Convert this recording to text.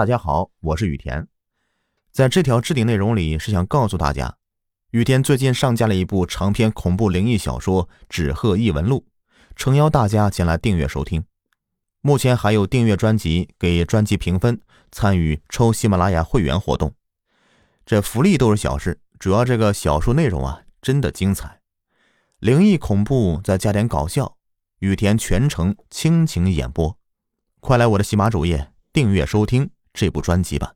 大家好，我是雨田。在这条置顶内容里，是想告诉大家，雨田最近上架了一部长篇恐怖灵异小说《纸鹤异闻录》，诚邀大家前来订阅收听。目前还有订阅专辑、给专辑评分、参与抽喜马拉雅会员活动。这福利都是小事，主要这个小说内容啊，真的精彩，灵异恐怖再加点搞笑，雨田全程倾情演播。快来我的喜马主页订阅收听这部专辑吧。